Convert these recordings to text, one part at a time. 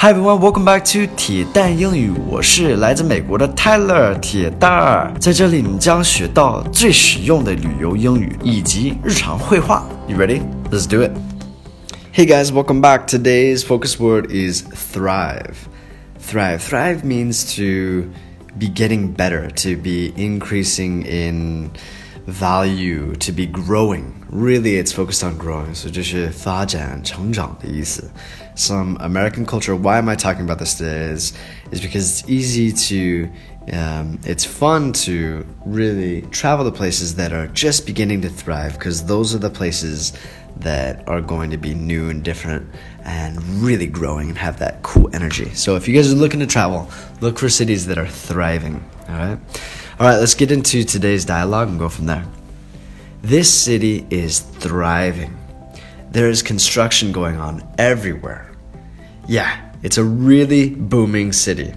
Hi everyone, welcome back to 铁蛋英语。我是来自美国的 Tyler 铁蛋儿，在这里你将学到最实用的旅游英语以及日常会话。You ready? Let's do it. Hey guys, welcome back. Today's focus word is thrive. Thrive. Thrive means to be getting better, to be increasing in value, to be growing. Really, it's focused on growing. So 就是发展、成长的意思。Some American culture. Why am I talking about this today? Is is because it's easy to. Um, it's fun to really travel to places that are just beginning to thrive because those are the places that are going to be new and different and really growing and have that cool energy. So if you guys are looking to travel, look for cities that are thriving. All right. All right, let's get into today's dialogue and go from there. This city is thriving. There is construction going on everywhere. Yeah, it's a really booming city.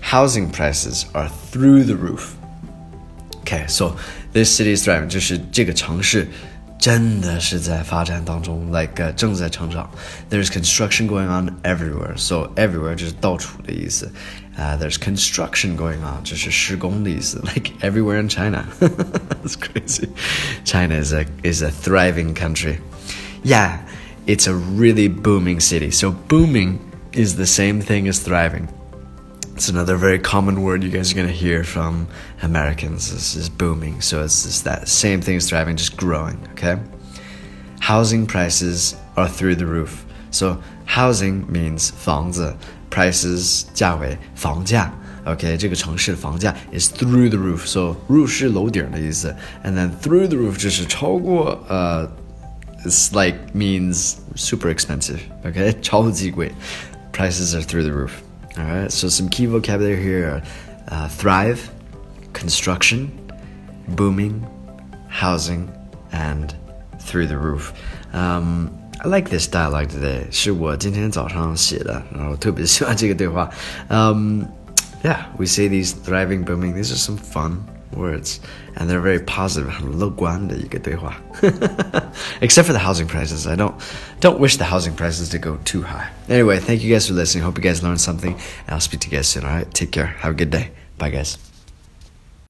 Housing prices are through the roof. Okay, so this city is thriving. 就是这个城市 真的是在发展当中，like、uh, 正在成长。There's construction going on everywhere, so everywhere 就是到处的意思。uh, there's construction going on, 就是施工的意思，like everywhere in China. That's crazy. China is a is a thriving country. Yeah, it's a really booming city. So booming is the same thing as thriving. It's another very common word you guys are gonna hear from Americans. This is booming. So it's just that same thing as thriving, just growing. Okay. Housing prices are through the roof. So housing means 房子，prices 价位房价。OK，这个城市的房价 is through the roof. So roof 是楼顶的意思，and then through the roof 就是超过呃、uh,，it's like means super expensive. OK，超级贵，prices are through the roof. All right, so some key vocabulary here are uh, thrive, construction, booming, housing, and through the roof. Um, I like this dialogue today. 是我今天早上写的，然后特别喜欢这个对话。Um, yeah, we say these thriving, booming. These are some fun words, and they're very positive. 很乐观的一个对话。Except for the housing prices, I don't don't wish the housing prices to go too high. Anyway, thank you guys for listening. Hope you guys learned something, and I'll speak to you guys soon. All right, take care. Have a good day. Bye, guys.